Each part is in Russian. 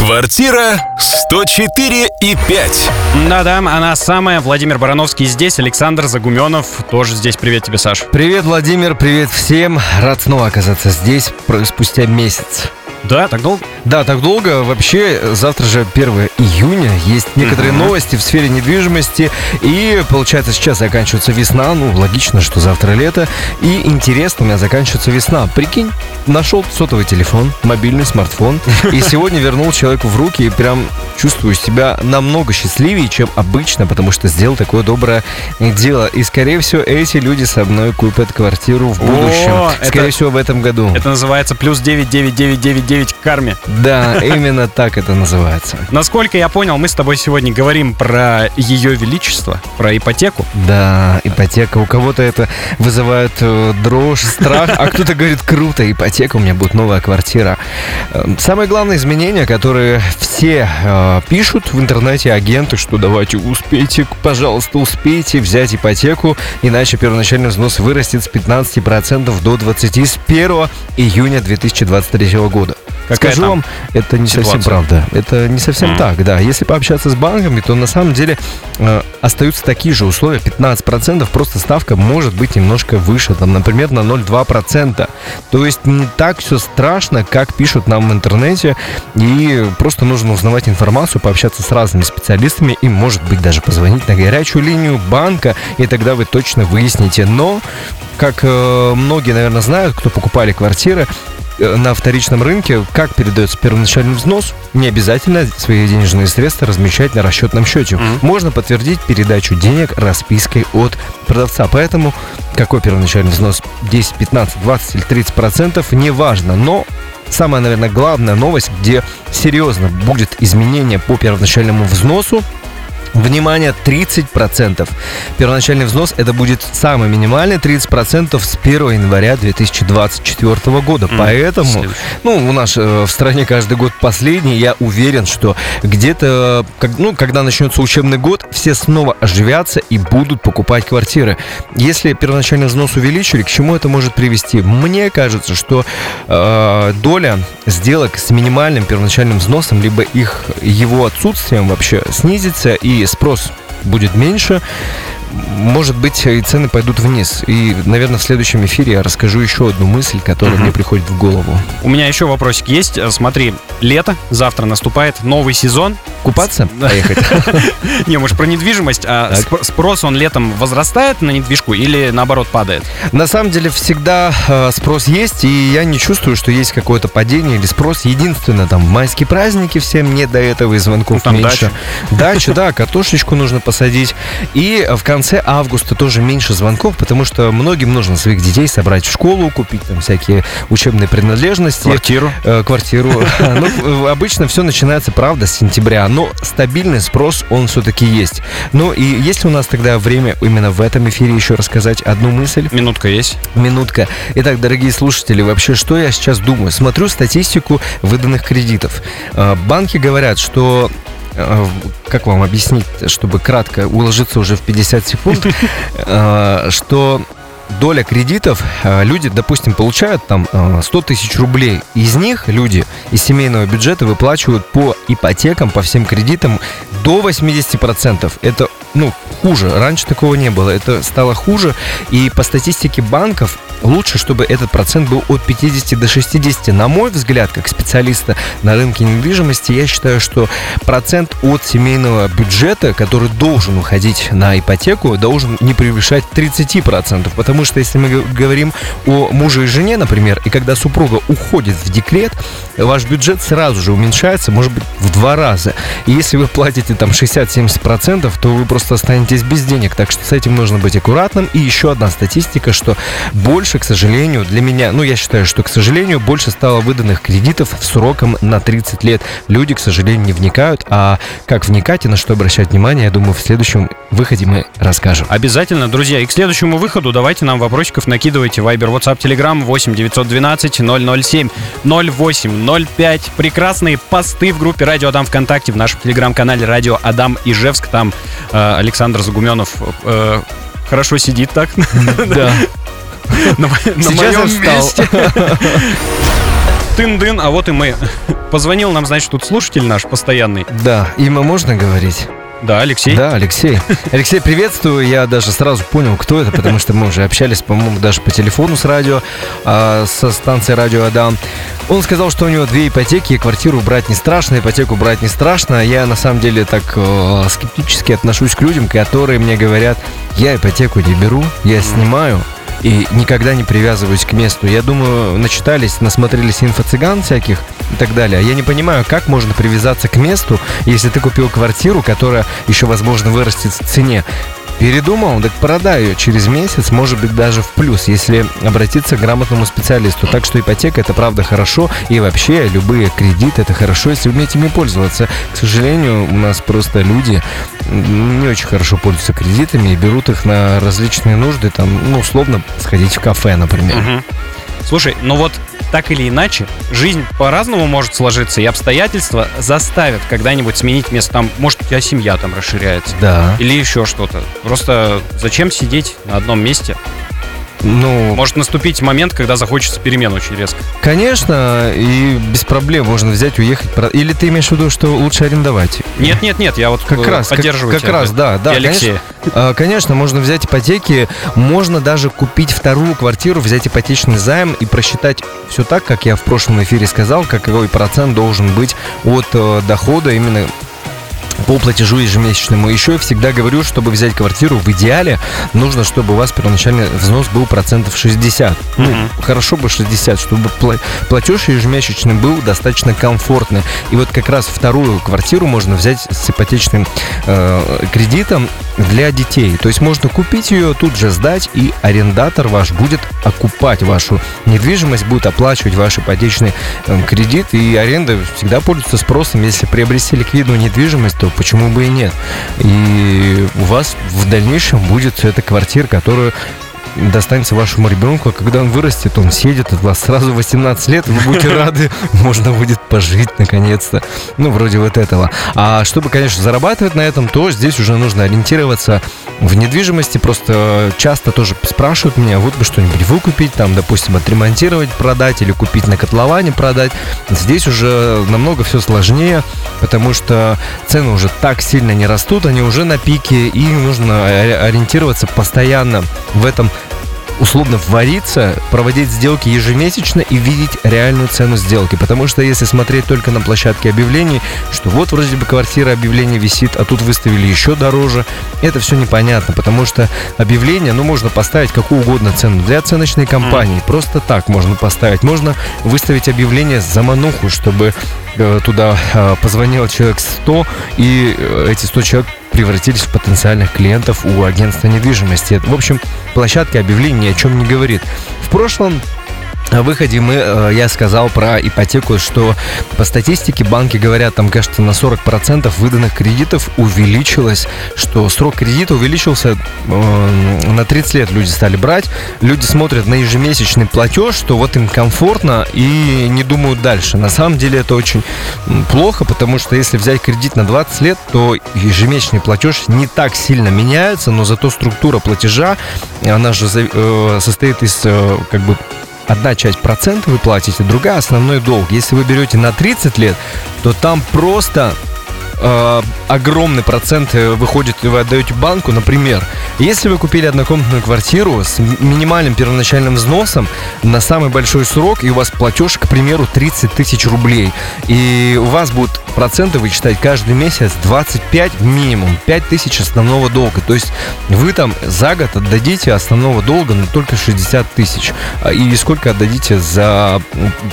Квартира 104 и 5. Да-да, она самая. Владимир Барановский здесь, Александр Загуменов тоже здесь. Привет тебе, Саш. Привет, Владимир, привет всем. Рад снова оказаться здесь спустя месяц. Да, так долго? Да, так долго. Вообще, завтра же 1 июня. Есть некоторые новости в сфере недвижимости. И, получается, сейчас заканчивается весна. Ну, логично, что завтра лето. И интересно, у меня заканчивается весна. Прикинь, нашел сотовый телефон, мобильный смартфон. И сегодня вернул человеку в руки. И прям чувствую себя намного счастливее, чем обычно, потому что сделал такое доброе дело. И, скорее всего, эти люди со мной купят квартиру в будущем. О, скорее это- всего, в этом году. Это называется плюс 99999 к карме. Да, именно так это называется. Насколько я понял, мы с тобой сегодня говорим про ее величество, про ипотеку. Да, ипотека. У кого-то это вызывает э, дрожь, страх, а кто-то говорит, круто, ипотека, у меня будет новая квартира. Э, Самое главное изменение, которое все э, пишут в интернете, агенты, что давайте успейте, пожалуйста, успейте взять ипотеку, иначе первоначальный взнос вырастет с 15% до 20% с 1 июня 2023 года. Какая Скажу вам, это не совсем ситуация? правда. Это не совсем Мгм. так, да. Если пообщаться с банками, то на самом деле э, остаются такие же условия, 15%, просто ставка может быть немножко выше, там, например, на 0,2%. То есть не так все страшно, как пишут нам в интернете, и просто нужно узнавать информацию, пообщаться с разными специалистами и, может быть, даже позвонить на горячую линию банка, и тогда вы точно выясните. Но, как э, многие, наверное, знают, кто покупали квартиры, на вторичном рынке, как передается первоначальный взнос, не обязательно свои денежные средства размещать на расчетном счете. Мгм. Можно подтвердить передачу денег распиской от продавца. Поэтому какой первоначальный взнос 10, 15, 20 или 30 процентов, неважно. Но самая, наверное, главная новость, где серьезно будет изменение по первоначальному взносу, Внимание, 30%. Первоначальный взнос это будет самый минимальный 30% с 1 января 2024 года. М, Поэтому, следующий. ну, у нас э, в стране каждый год последний. Я уверен, что где-то, как- ну, когда начнется учебный год, все снова оживятся и будут покупать квартиры. Если первоначальный взнос увеличили, к чему это может привести? Мне кажется, что э, доля сделок с минимальным первоначальным взносом, либо их его отсутствием вообще снизится и спрос будет меньше. Может быть, и цены пойдут вниз. И, наверное, в следующем эфире я расскажу еще одну мысль, которая Мгм. мне приходит в голову. У меня еще вопросик есть. Э, Смотри, лето, завтра наступает новый сезон. Купаться? Поехать. Не, может, про недвижимость. А спрос, он летом возрастает на недвижку или наоборот падает? На самом деле всегда э, спрос есть, и я не чувствую, что есть какое-то падение или спрос. Единственное, там, майские праздники всем не до этого, и звонков Ну, меньше. Дачу, да, картошечку нужно посадить. И в конце августа тоже меньше звонков, потому что многим нужно своих детей собрать в школу, купить там всякие учебные принадлежности. Квартиру? Э, квартиру. Ну, обычно все начинается, правда, с сентября, но стабильный спрос, он все-таки есть. Ну и есть ли у нас тогда время именно в этом эфире еще рассказать одну мысль? Минутка есть. Минутка. Итак, дорогие слушатели, вообще, что я сейчас думаю? Смотрю статистику выданных кредитов. Э, Банки говорят, что как вам объяснить, чтобы кратко уложиться уже в 50 секунд, э, что доля кредитов, э, люди, допустим, получают там э, 100 тысяч рублей. Из них люди из семейного бюджета выплачивают по ипотекам, по всем кредитам до 80%. Это, ну, хуже. Раньше такого не было. Это стало хуже. И по статистике банков лучше, чтобы этот процент был от 50 до 60. На мой взгляд, как специалиста на рынке недвижимости, я считаю, что процент от семейного бюджета, который должен уходить на ипотеку, должен не превышать 30%. Потому что если мы говорим о муже и жене, например, и когда супруга уходит в декрет, ваш бюджет сразу же уменьшается, может быть, в два раза. И если вы платите там 60-70%, то вы просто останетесь без денег. Так что с этим нужно быть аккуратным. И еще одна статистика, что больше, к сожалению, для меня, ну, я считаю, что, к сожалению, больше стало выданных кредитов сроком на 30 лет. Люди, к сожалению, не вникают. А как вникать и на что обращать внимание, я думаю, в следующем выходе мы расскажем. Обязательно, друзья. И к следующему выходу давайте нам вопросиков накидывайте. Вайбер, WhatsApp, Telegram 8 912 007 08 05. Прекрасные посты в группе Радио Адам ВКонтакте, в нашем телеграм-канале Радио Адам Ижевск. Там э, Александр Загуменов э, хорошо сидит так Да. на, на Сейчас моем месте. Тын-дын, а вот и мы. Позвонил нам, значит, тут слушатель наш постоянный. Да, имя можно говорить? Да, Алексей. Да, Алексей. Алексей, приветствую. Я даже сразу понял, кто это, потому что мы уже общались, по-моему, даже по телефону с радио, а, со станции радио Адам. Он сказал, что у него две ипотеки, и квартиру брать не страшно, ипотеку брать не страшно. Я на самом деле так э, скептически отношусь к людям, которые мне говорят, я ипотеку не беру, я снимаю, и никогда не привязываюсь к месту. Я думаю, начитались, насмотрелись инфо-цыган всяких и так далее. А Я не понимаю, как можно привязаться к месту, если ты купил квартиру, которая еще, возможно, вырастет в цене. Передумал, так продай ее через месяц, может быть, даже в плюс, если обратиться к грамотному специалисту. Так что ипотека это правда хорошо, и вообще любые кредиты это хорошо, если уметь ими пользоваться. К сожалению, у нас просто люди не очень хорошо пользуются кредитами и берут их на различные нужды, там, ну, условно, сходить в кафе, например. Мгм. Слушай, ну вот так или иначе, жизнь по-разному может сложиться, и обстоятельства заставят когда-нибудь сменить место. Там, может, у тебя семья там расширяется. Да. Или еще что-то. Просто зачем сидеть на одном месте? Ну, Может наступить момент, когда захочется перемен очень резко. конечно, и без проблем можно взять, уехать. про- Или ты имеешь в виду, что лучше арендовать? Нет, нет, нет, я вот Как э, раз, как, поддерживаю как тебя, раз, да, да, и Алексея. А, Конечно, можно взять ипотеки, можно даже купить вторую квартиру, взять ипотечный займ и просчитать все так, как я в прошлом эфире сказал, какой процент должен быть от э, дохода именно по платежу ежемесячному. Еще я всегда говорю, чтобы взять квартиру, в идеале нужно, чтобы у вас первоначальный взнос был процентов 60. Ну, Мгм. хорошо бы 60, чтобы пла- платеж ежемесячный был достаточно комфортный. И вот как раз вторую квартиру можно взять с ипотечным э, кредитом для детей. То есть можно купить ее, тут же сдать, и арендатор ваш будет окупать вашу недвижимость, будет оплачивать ваш ипотечный э, кредит, и аренда всегда пользуется спросом. Если приобрести ликвидную недвижимость, то почему бы и нет? И у вас в дальнейшем будет эта квартира, которую достанется вашему ребенку, а когда он вырастет, он съедет от вас сразу 18 лет, вы будете рады, можно будет пожить наконец-то. Ну, вроде вот этого. А чтобы, конечно, зарабатывать на этом, то здесь уже нужно ориентироваться в недвижимости. Просто часто тоже спрашивают меня, вот бы что-нибудь выкупить, там, допустим, отремонтировать, продать или купить на котловане продать. Здесь уже намного все сложнее, потому что цены уже так сильно не растут, они уже на пике, и нужно ори- ориентироваться постоянно в этом условно вариться, проводить сделки ежемесячно и видеть реальную цену сделки. Потому что если смотреть только на площадке объявлений, что вот вроде бы квартира объявление висит, а тут выставили еще дороже, это все непонятно, потому что объявление, ну, можно поставить какую угодно цену для оценочной компании. Просто так можно поставить. Можно выставить объявление за мануху, чтобы э, туда э, позвонил человек 100, и э, эти 100 человек превратились в потенциальных клиентов у агентства недвижимости. В общем, площадка объявлений ни о чем не говорит. В прошлом выходе мы, э, я сказал про ипотеку, что по статистике банки говорят, там, кажется, на 40% выданных кредитов увеличилось, что срок кредита увеличился э, на 30 лет люди стали брать. Люди смотрят на ежемесячный платеж, что вот им комфортно и не думают дальше. На самом деле это очень плохо, потому что если взять кредит на 20 лет, то ежемесячный платеж не так сильно меняется, но зато структура платежа, она же э, состоит из как бы одна часть процента вы платите, другая основной долг. Если вы берете на 30 лет, то там просто э, огромный процент э, выходит, вы отдаете банку. Например, если вы купили однокомнатную квартиру с минимальным первоначальным взносом на самый большой срок, и у вас платеж, к примеру, 30 тысяч рублей, и у вас будут проценты вычитать каждый месяц 25 минимум, 5 тысяч основного долга. То есть вы там за год отдадите основного долга на только 60 тысяч. А, И сколько отдадите за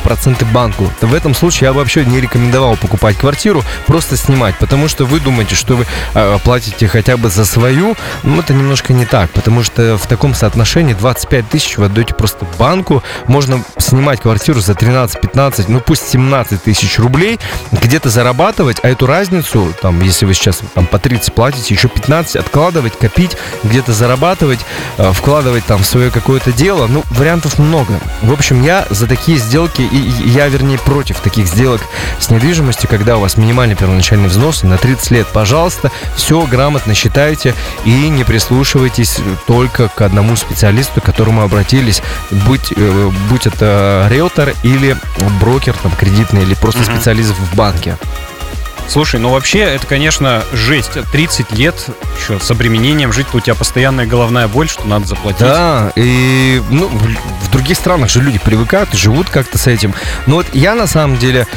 проценты банку? В этом случае я вообще не рекомендовал покупать квартиру, просто снимать, потому что вы думаете, что вы э, платите хотя бы за свою, ну это немножко не так, потому что в таком соотношении 25 тысяч вы отдаете просто банку, можно снимать квартиру за 13-15, ну пусть 17 тысяч рублей, где-то зарабатывать, а эту разницу, там, если вы сейчас там по 30 платите, еще 15 откладывать, копить, где-то зарабатывать, э, вкладывать там в свое какое-то дело, ну, вариантов много. В общем, я за такие сделки, и я, вернее, против таких сделок с недвижимостью, когда у вас минимальный первоначальный взнос взносы на 30 лет. Пожалуйста, все грамотно считайте и не прислушивайтесь только к одному специалисту, к которому обратились, будь, э, будь это риэлтор или брокер там кредитный или просто Мгм. специалист в банке. Слушай, ну вообще, это, конечно, жесть. 30 лет еще с обременением жить, у тебя постоянная головная боль, что надо заплатить. Да, и ну, в, в других странах же люди привыкают и живут как-то с этим. Но вот я на самом деле,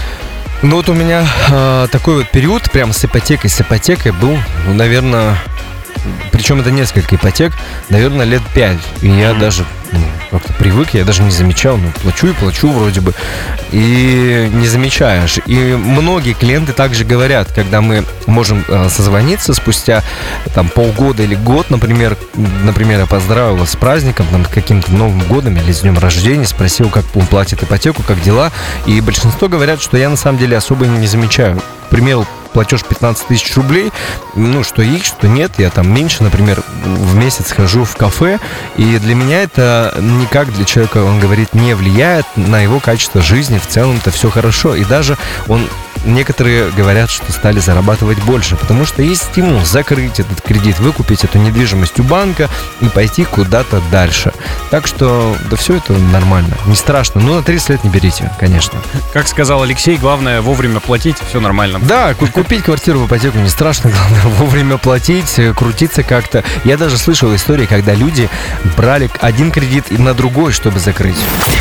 ну вот у меня э, такой вот период прям с ипотекой, с ипотекой был, ну, наверное, причем это несколько ипотек, наверное, лет пять. И я Мгм. даже ну, как-то привык, я даже не замечал, ну, плачу и плачу вроде бы, и не замечаешь. И многие клиенты также говорят, когда мы можем э, созвониться спустя там полгода или год, например, например, я поздравил вас с праздником, там, каким-то Новым годом или с днем рождения, спросил, как он платит ипотеку, как дела, и большинство говорят, что я на самом деле особо не замечаю. К примеру, платеж 15 тысяч рублей, ну, что есть, что нет, я там меньше, например, в месяц хожу в кафе, и для меня это никак для человека, он говорит, не влияет на его качество жизни, в целом-то все хорошо, и даже он Некоторые говорят, что стали зарабатывать больше, потому что есть стимул закрыть этот кредит, выкупить эту недвижимость у банка и пойти куда-то дальше. Так что, да все это нормально, не страшно. Ну, на 30 лет не берите, конечно. Как сказал Алексей, главное вовремя платить, все нормально. Да, ку- купить квартиру в ипотеку не страшно, главное вовремя платить, э, крутиться как-то. Я даже слышал истории, когда люди брали один кредит и на другой, чтобы закрыть.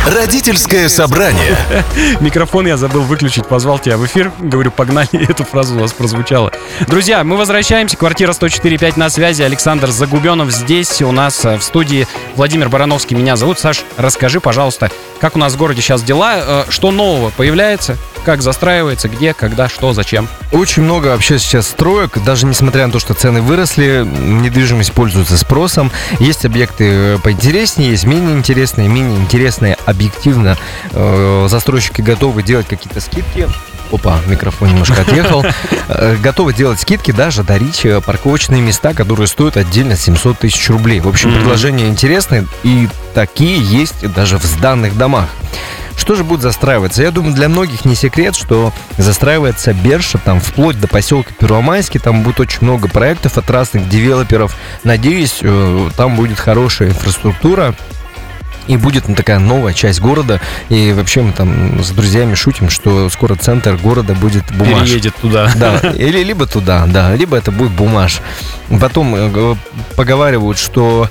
Родительское собрание. Микрофон я забыл выключить, позвал тебя в эфир. Говорю, погнали, эту фразу у вас прозвучала. Друзья, мы возвращаемся. Квартира 104.5 на связи. Александр Загубенов здесь у нас э, в студии. Владимир Барановский меня зовут. Саш, расскажи, пожалуйста, как у нас в городе сейчас дела? Э, Что нового появляется? Как застраивается? Где? Когда? Что? Зачем? Очень много вообще сейчас строек, даже несмотря на то, что цены выросли, недвижимость пользуется спросом. Есть объекты э, поинтереснее, есть менее интересные, менее интересные объективно. э, застройщики готовы делать какие-то скидки. Опа, микрофон немножко отъехал. Э, Готовы делать скидки, даже дарить э, парковочные места, которые стоят отдельно 700 тысяч рублей. В общем, предложения интересные, и такие есть даже в сданных домах. Что же будет застраиваться? Я думаю, для многих не секрет, что застраивается Берша, там, вплоть до поселка Первомайский, там будет очень много проектов от разных девелоперов. Надеюсь, э, там будет хорошая инфраструктура, и будет ну, такая новая часть города. И вообще мы там с друзьями шутим, что скоро центр города будет бумаж. Переедет туда. Да, или либо туда, да, либо это будет бумаж. Потом э, поговаривают, что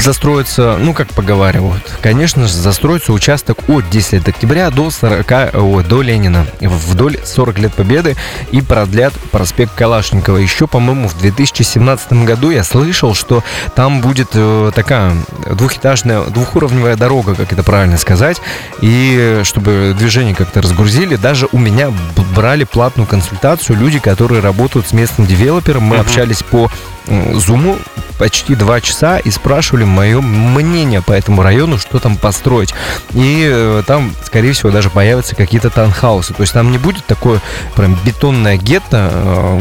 застроится, ну как поговаривают, конечно же, застроится участок от 10 лет октября до 40, о, до Ленина, вдоль 40 лет Победы и продлят проспект Калашникова. Еще, по-моему, в 2017 году я слышал, что там будет э, такая двухэтажная, двухуровневая дорога, как это правильно сказать, и чтобы движение как-то разгрузили, даже у меня брали платную консультацию люди, которые работают с местным девелопером. Мы Мгм. общались по зуму почти два часа и спрашивали мое мнение по этому району, что там построить. И э, там, скорее всего, даже появятся какие-то таунхаусы. То есть там не будет такое прям бетонное гетто, э,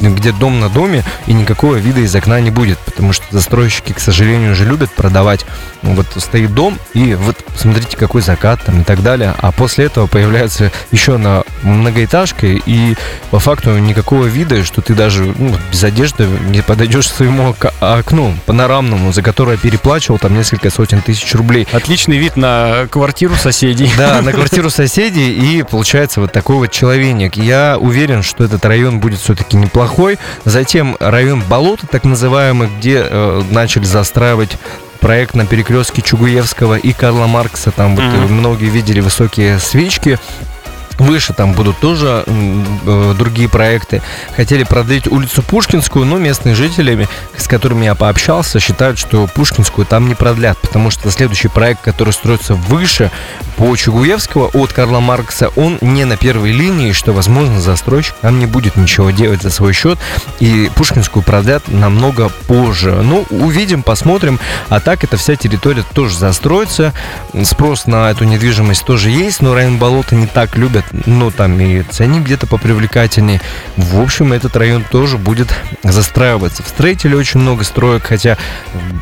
где дом на доме, и никакого вида из окна не будет. Потому что застройщики, к сожалению, уже любят продавать. Ну, вот стоит дом, и вот смотрите, какой закат там и так далее. А после этого появляется еще на многоэтажке, и по факту никакого вида, что ты даже ну, без одежды не подойдешь к своему окну панорамному, за которое переплачивал там несколько сотен тысяч рублей. Отличный вид на квартиру соседей. Да, на квартиру соседей, и получается вот такой вот человек. Я уверен, что этот район будет все-таки неплохой. Затем район Болота, так называемый, где э, начали застраивать проект на перекрестке Чугуевского и Карла Маркса. Там вот Мгм. многие видели высокие свечки. Выше там будут тоже э, другие проекты. Хотели продлить улицу Пушкинскую, но местные жители, с которыми я пообщался, считают, что Пушкинскую там не продлят, потому что следующий проект, который строится выше по Чугуевского от Карла Маркса, он не на первой линии, что, возможно, застройщик там не будет ничего делать за свой счет, и Пушкинскую продлят намного позже. Ну, увидим, посмотрим. А так эта вся территория тоже застроится. Спрос на эту недвижимость тоже есть, но район болота не так любят. Ну, там и ценник где-то попривлекательнее. В общем, этот район тоже будет застраиваться. В строителе очень много строек, хотя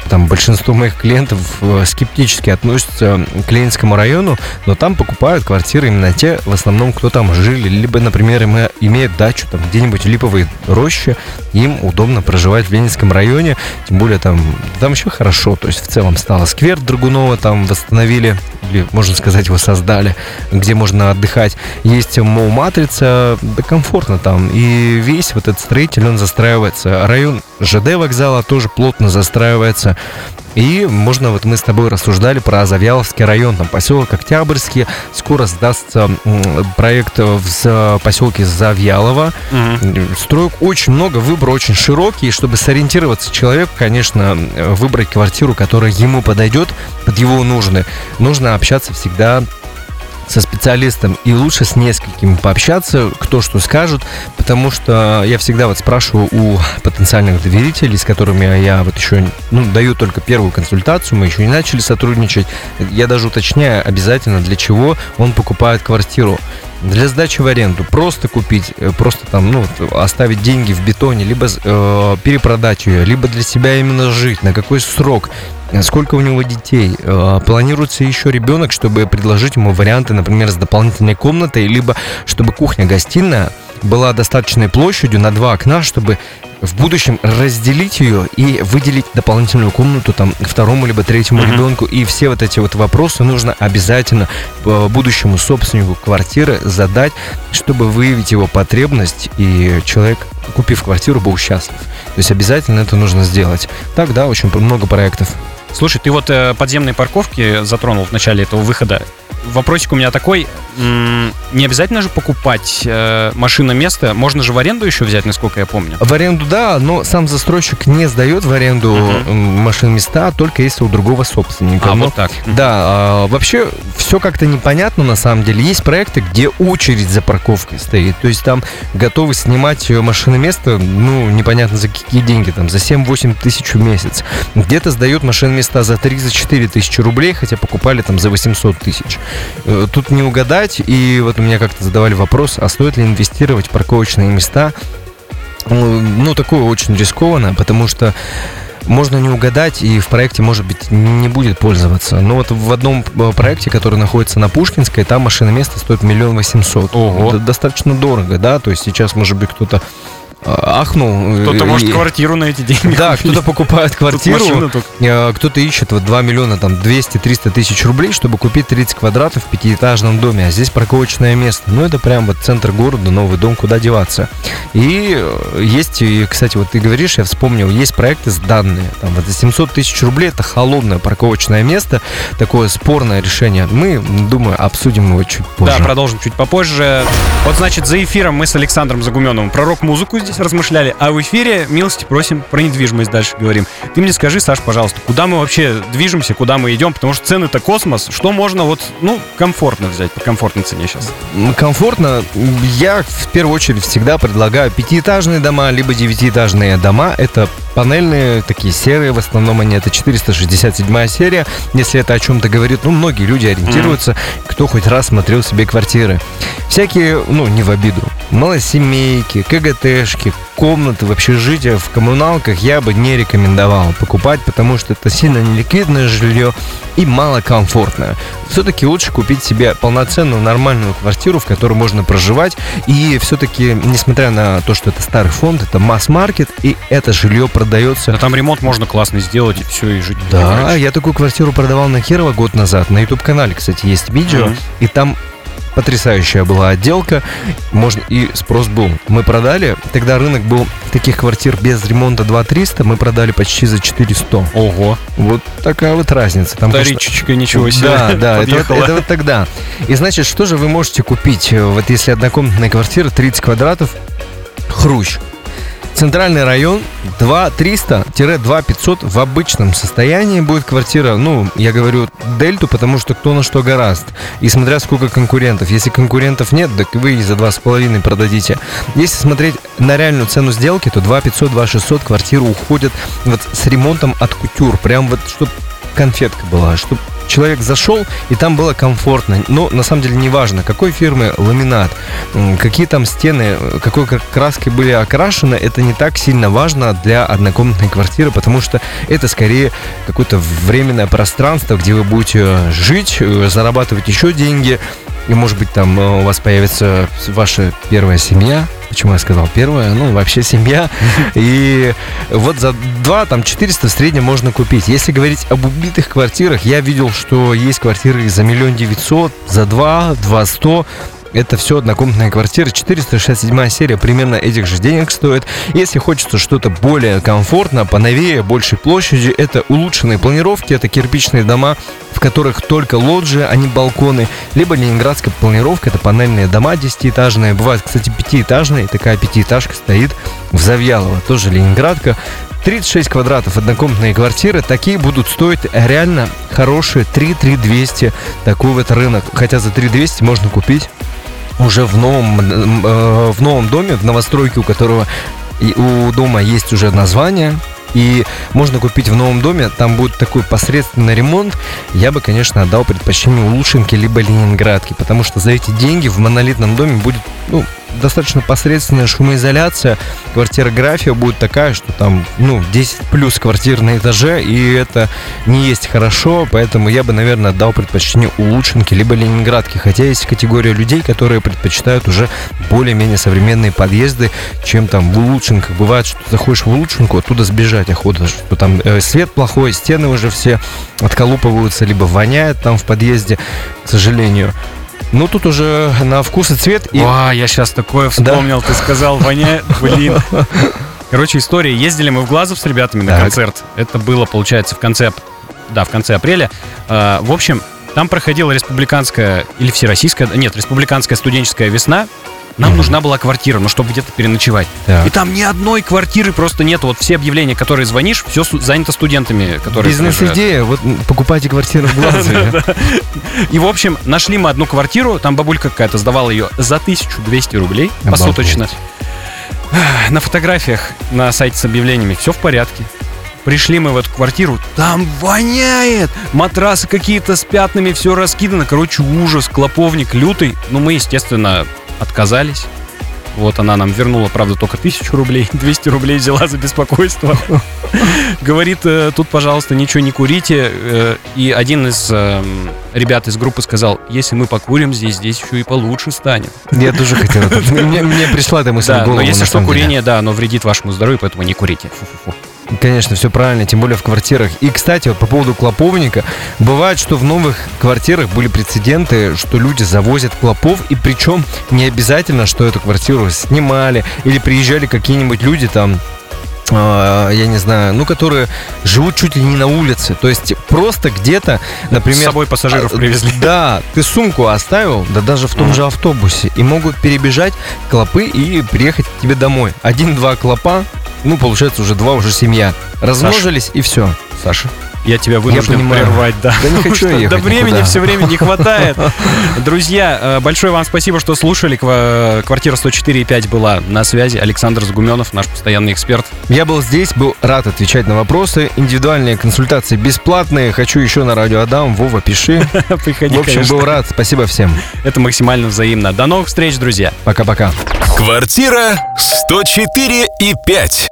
там большинство моих клиентов э, скептически относятся к Ленинскому району. но там покупают квартиры именно те, в основном, кто там жили, либо, например, име- имеют дачу там где-нибудь в Липовой роще, им удобно проживать в Ленинском районе, тем более там, там еще хорошо, то есть в целом стало сквер Драгунова, там восстановили, или, можно сказать, его создали, где можно отдыхать. Есть МОУ Матрица, да комфортно там, и весь вот этот строитель, он застраивается. Район ЖД вокзала тоже плотно застраивается. И можно, вот мы с тобой рассуждали про Завьяловский район, там поселок Октябрьский, скоро сдастся проект в поселке Завьялово. Строек очень много, выбор очень широкий, и чтобы сориентироваться человеку, конечно, э, выбрать квартиру, которая ему подойдет, под его нужды, нужно общаться всегда со специалистом и лучше с несколькими пообщаться, кто что скажет, потому что я всегда вот спрашиваю у потенциальных доверителей, с которыми я вот еще ну, даю только первую консультацию, мы еще не начали сотрудничать, я даже уточняю обязательно, для чего он покупает квартиру. Для сдачи в аренду. Просто купить, э, просто там, ну, оставить деньги в бетоне, либо э, перепродать ее, либо для себя именно жить, на какой срок, сколько у него детей, э, планируется еще ребенок, чтобы предложить ему варианты, например, с дополнительной комнатой, либо чтобы кухня-гостиная была достаточной площадью на два окна, чтобы в будущем разделить ее и выделить дополнительную комнату там второму либо третьему Мгм. ребенку. И все вот эти вот вопросы нужно обязательно э, будущему собственнику квартиры задать, чтобы выявить его потребность, и человек, купив квартиру, был счастлив. То есть обязательно это нужно сделать. Так, да, очень много проектов. Слушай, ты вот э, подземные парковки затронул в начале этого выхода. Вопросик у меня такой. Не обязательно же покупать э, машина-место. Можно же в аренду еще взять, насколько я помню. В аренду, да, но сам застройщик не сдает в аренду м, машин места, только если у другого собственника. А, Но вот так. Да, а, вообще все как-то непонятно на самом деле. Есть проекты, где очередь за парковкой стоит. То есть там готовы снимать э, машины место, ну, непонятно за какие деньги, там, за 7-8 тысяч в месяц. Где-то сдают машины места за 3-4 тысячи рублей, хотя покупали там за 800 тысяч. Э, Тут не угадать, и вот у меня как-то задавали вопрос, а стоит ли инвестировать в парковочные места? Ну, ну, такое очень рискованно, потому что можно не угадать, и в проекте, может быть, не будет пользоваться. Но вот в одном э, проекте, который находится на Пушкинской, там машина места стоит миллион восемьсот. Ого. Это достаточно дорого, да? То есть сейчас, может быть, кто-то ахнул. Кто-то э, может и- квартиру на эти деньги Да, кто-то покупает квартиру, э, кто-то ищет вот 2 миллиона, там, 200-300 тысяч рублей, чтобы купить 30 квадратов в пятиэтажном доме, а здесь парковочное место. Ну, это прям вот центр города, новый дом, куда деваться. И э, есть, и, кстати, вот ты говоришь, я вспомнил, есть проекты сданные. Там вот за 700 тысяч рублей это холодное парковочное место, такое спорное решение. Мы, думаю, обсудим его чуть позже. Да, продолжим чуть попозже. Вот, значит, за эфиром мы с Александром Загуменовым про рок-музыку здесь размышляли, а в эфире, милости просим, про недвижимость дальше говорим. Ты мне скажи, Саш, пожалуйста, куда мы вообще движемся, куда мы идем, потому что цены-то космос, что можно вот, ну, комфортно взять, по комфортной цене сейчас? Комфортно. Я в первую очередь всегда предлагаю пятиэтажные дома, либо девятиэтажные дома. Это панельные, такие серые, в основном они, это 467 серия. Если это о чем-то говорит, ну, многие люди ориентируются, кто хоть раз смотрел себе квартиры. Всякие, ну, не в обиду, малосемейки, КГТшки, комнаты в общежитиях, в коммуналках я бы не рекомендовал покупать, потому что это сильно неликвидное жилье и малокомфортное. Все-таки лучше купить себе полноценную нормальную квартиру, в которой можно проживать. И все-таки, несмотря на то, что это старый фонд, это масс-маркет, и это жилье продается Да там ремонт можно классно сделать, и все, и жить. да, я такую квартиру продавал на Кирова год назад. На YouTube-канале, кстати, есть видео. Мгм. И там потрясающая была отделка. Можно, и спрос был. Мы продали, тогда рынок был таких квартир без ремонта 2300, мы продали почти за 400. Ого, Вот такая вот разница. Там, конечно, вторичечка, ничего себе. да, да, это вот, это вот тогда. И значит, что же вы можете купить? Э, Вот если однокомнатная квартира 30 квадратов, хрущ. Центральный район 2300-2500 в обычном состоянии будет квартира, ну, я говорю дельту, потому что кто на что гораст. И смотря сколько конкурентов. Если конкурентов нет, так вы и за 2,5 продадите. Если смотреть на реальную цену сделки, то 2500-2600 квартиры уходят вот с ремонтом от кутюр. Прям вот, чтобы конфетка была, чтобы человек зашел, и там было комфортно. Но на самом деле не важно, какой фирмы ламинат, какие там стены, э, какой кра- краской были окрашены, это не так сильно важно для однокомнатной квартиры, потому что это скорее какое-то временное пространство, где вы будете жить, э, зарабатывать еще деньги, и, может быть, там э, у вас появится ваша первая семья. Почему я сказал первая? Ну, вообще семья. И вот за 2, там, 400 в среднем можно купить. Если говорить об убитых квартирах, я видел, что есть квартиры за миллион девятьсот, за 2, 2 100. Это все однокомнатная квартира. 467 серия примерно этих же денег стоит. Если хочется что-то более комфортно, поновее, большей площади, это улучшенные планировки, это кирпичные дома, в которых только лоджии, а не балконы. Либо ленинградская планировка, это панельные дома 10-этажные. Бывает, кстати, пятиэтажные. Такая пятиэтажка стоит в Завьялово, тоже ленинградка. 36 квадратов однокомнатные квартиры, такие будут стоить реально хорошие 3-3 Такой вот рынок. Хотя за 3 200 можно купить уже в новом, э, в новом доме, в новостройке, у которого у дома есть уже название, и можно купить в новом доме, там будет такой посредственный ремонт, я бы, конечно, отдал предпочтение Улушинке либо Ленинградке, потому что за эти деньги в монолитном доме будет, ну, достаточно посредственная шумоизоляция, квартирография будет такая, что там, ну, 10 плюс квартир на этаже, и это не есть хорошо, поэтому я бы, наверное, отдал предпочтение Улучшенке либо Ленинградке, хотя есть категория людей, которые предпочитают уже более-менее современные подъезды, чем там в Улучшенках. Бывает, что заходишь в Улучшенку, оттуда сбежать охота, что там э, свет плохой, стены уже все отколупываются, либо воняет там в подъезде, к сожалению. Ну, тут уже на вкус и цвет. И... Ва, я сейчас такое вспомнил, ты сказал, воняет, блин. Короче, история. Ездили мы в Глазов с ребятами на Так. концерт. Это было, получается, в конце, да, в конце апреля. А, В общем, там проходила республиканская или всероссийская, нет, республиканская студенческая весна. Нам нужна была квартира, ну, чтобы где-то переночевать. Так. И там ни одной квартиры просто нет. Вот все объявления, которые звонишь, все занято студентами, которые... Бизнес-идея, вот покупайте квартиру в Глазове. И, в общем, нашли мы одну квартиру, там бабулька какая-то сдавала ее за 1200 рублей посуточно. На фотографиях на сайте с объявлениями все в порядке. Пришли мы в эту квартиру, там воняет! Матрасы какие-то с пятнами, все раскидано. Короче, ужас, клоповник лютый. Ну, мы, естественно, отказались. Вот она нам вернула, правда, только тысячу рублей. 200 рублей взяла за беспокойство. Говорит, э, тут, пожалуйста, ничего не курите. Э, И один из эм, ребят из группы сказал, если мы покурим здесь, здесь еще и получше станет. Я тоже хотел. Мне пришла эта мысль в голову. но если что, курение, да, оно вредит вашему здоровью, поэтому не курите. Фу-фу-фу. Конечно, все правильно, тем более в квартирах. И, кстати, вот по поводу клоповника, бывает, что в новых квартирах были прецеденты, что люди завозят клопов, и причем не обязательно, что эту квартиру снимали, или приезжали какие-нибудь люди там, а, я не знаю, ну, которые живут чуть ли не на улице. То есть просто где-то, например... С собой пассажиров а, привезли. Да, ты сумку оставил, да даже в том же автобусе, и могут перебежать клопы и приехать к тебе домой. Один-два клопа, ну, получается, уже два, уже семья. Размножились, и все. Саша, я тебя вынужден понимаю. прервать, да. Да не хочу что ехать До времени никуда. все время не хватает. Друзья, э, большое вам спасибо, что слушали. Ква- Квартира 104,5 была на связи. Александр Загуменов, наш постоянный эксперт. Я был здесь, был рад отвечать на вопросы. Индивидуальные консультации бесплатные. Хочу еще на радио Адам. Вова, пиши. Приходи, В общем, конечно. был рад. Спасибо всем. Это максимально взаимно. До новых встреч, друзья. Пока-пока. Квартира 104 и 5.